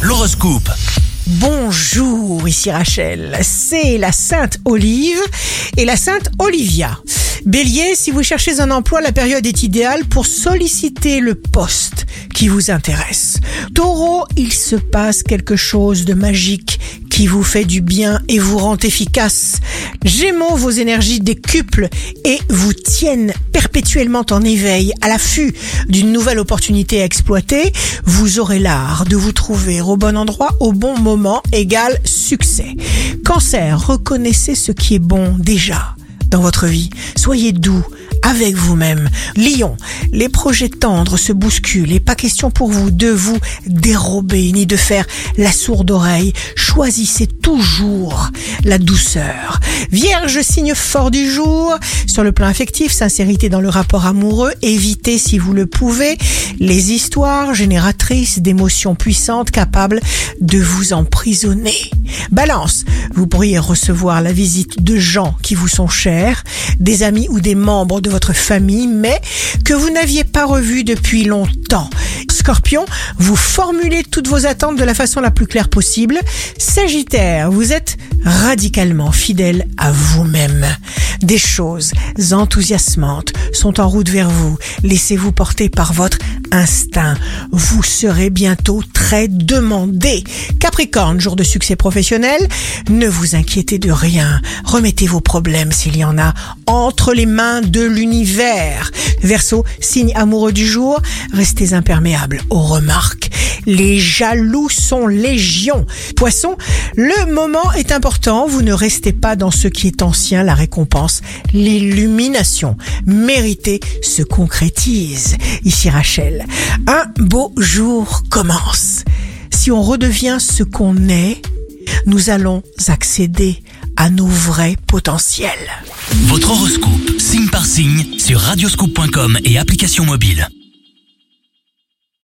L'horoscope. Bonjour, ici Rachel. C'est la Sainte Olive et la Sainte Olivia. Bélier, si vous cherchez un emploi, la période est idéale pour solliciter le poste qui vous intéresse. Taureau, il se passe quelque chose de magique qui vous fait du bien et vous rend efficace. Gémeaux, vos énergies décuplent et vous tiennent perpétuellement en éveil, à l'affût d'une nouvelle opportunité à exploiter. Vous aurez l'art de vous trouver au bon endroit au bon moment égale succès. Cancer, reconnaissez ce qui est bon déjà dans votre vie. Soyez doux avec vous-même. Lion, les projets tendres se bousculent et pas question pour vous de vous dérober ni de faire la sourde oreille. Choisissez toujours la douceur. Vierge, signe fort du jour. Sur le plan affectif, sincérité dans le rapport amoureux. Évitez, si vous le pouvez, les histoires génératrices d'émotions puissantes capables de vous emprisonner. Balance, vous pourriez recevoir la visite de gens qui vous sont chers, des amis ou des membres de votre famille, mais que vous n'aviez pas revus depuis longtemps. Scorpion, vous formulez toutes vos attentes de la façon la plus claire possible. Sagittaire, vous êtes radicalement fidèle à vous-même. Des choses enthousiasmantes sont en route vers vous. Laissez-vous porter par votre instinct. Vous serez bientôt très demandé. Capricorne, jour de succès professionnel, ne vous inquiétez de rien. Remettez vos problèmes s'il y en a entre les mains de l'univers. Verseau, signe amoureux du jour, restez imperméable aux remarques. Les jaloux sont légion. Poisson, le moment est important, vous ne restez pas dans ce qui est ancien, la récompense, l'illumination méritée se concrétise. Ici Rachel, un beau jour commence. Si on redevient ce qu'on est, nous allons accéder à nos vrais potentiels. Votre horoscope, signe par signe, sur radioscoop.com et application mobile.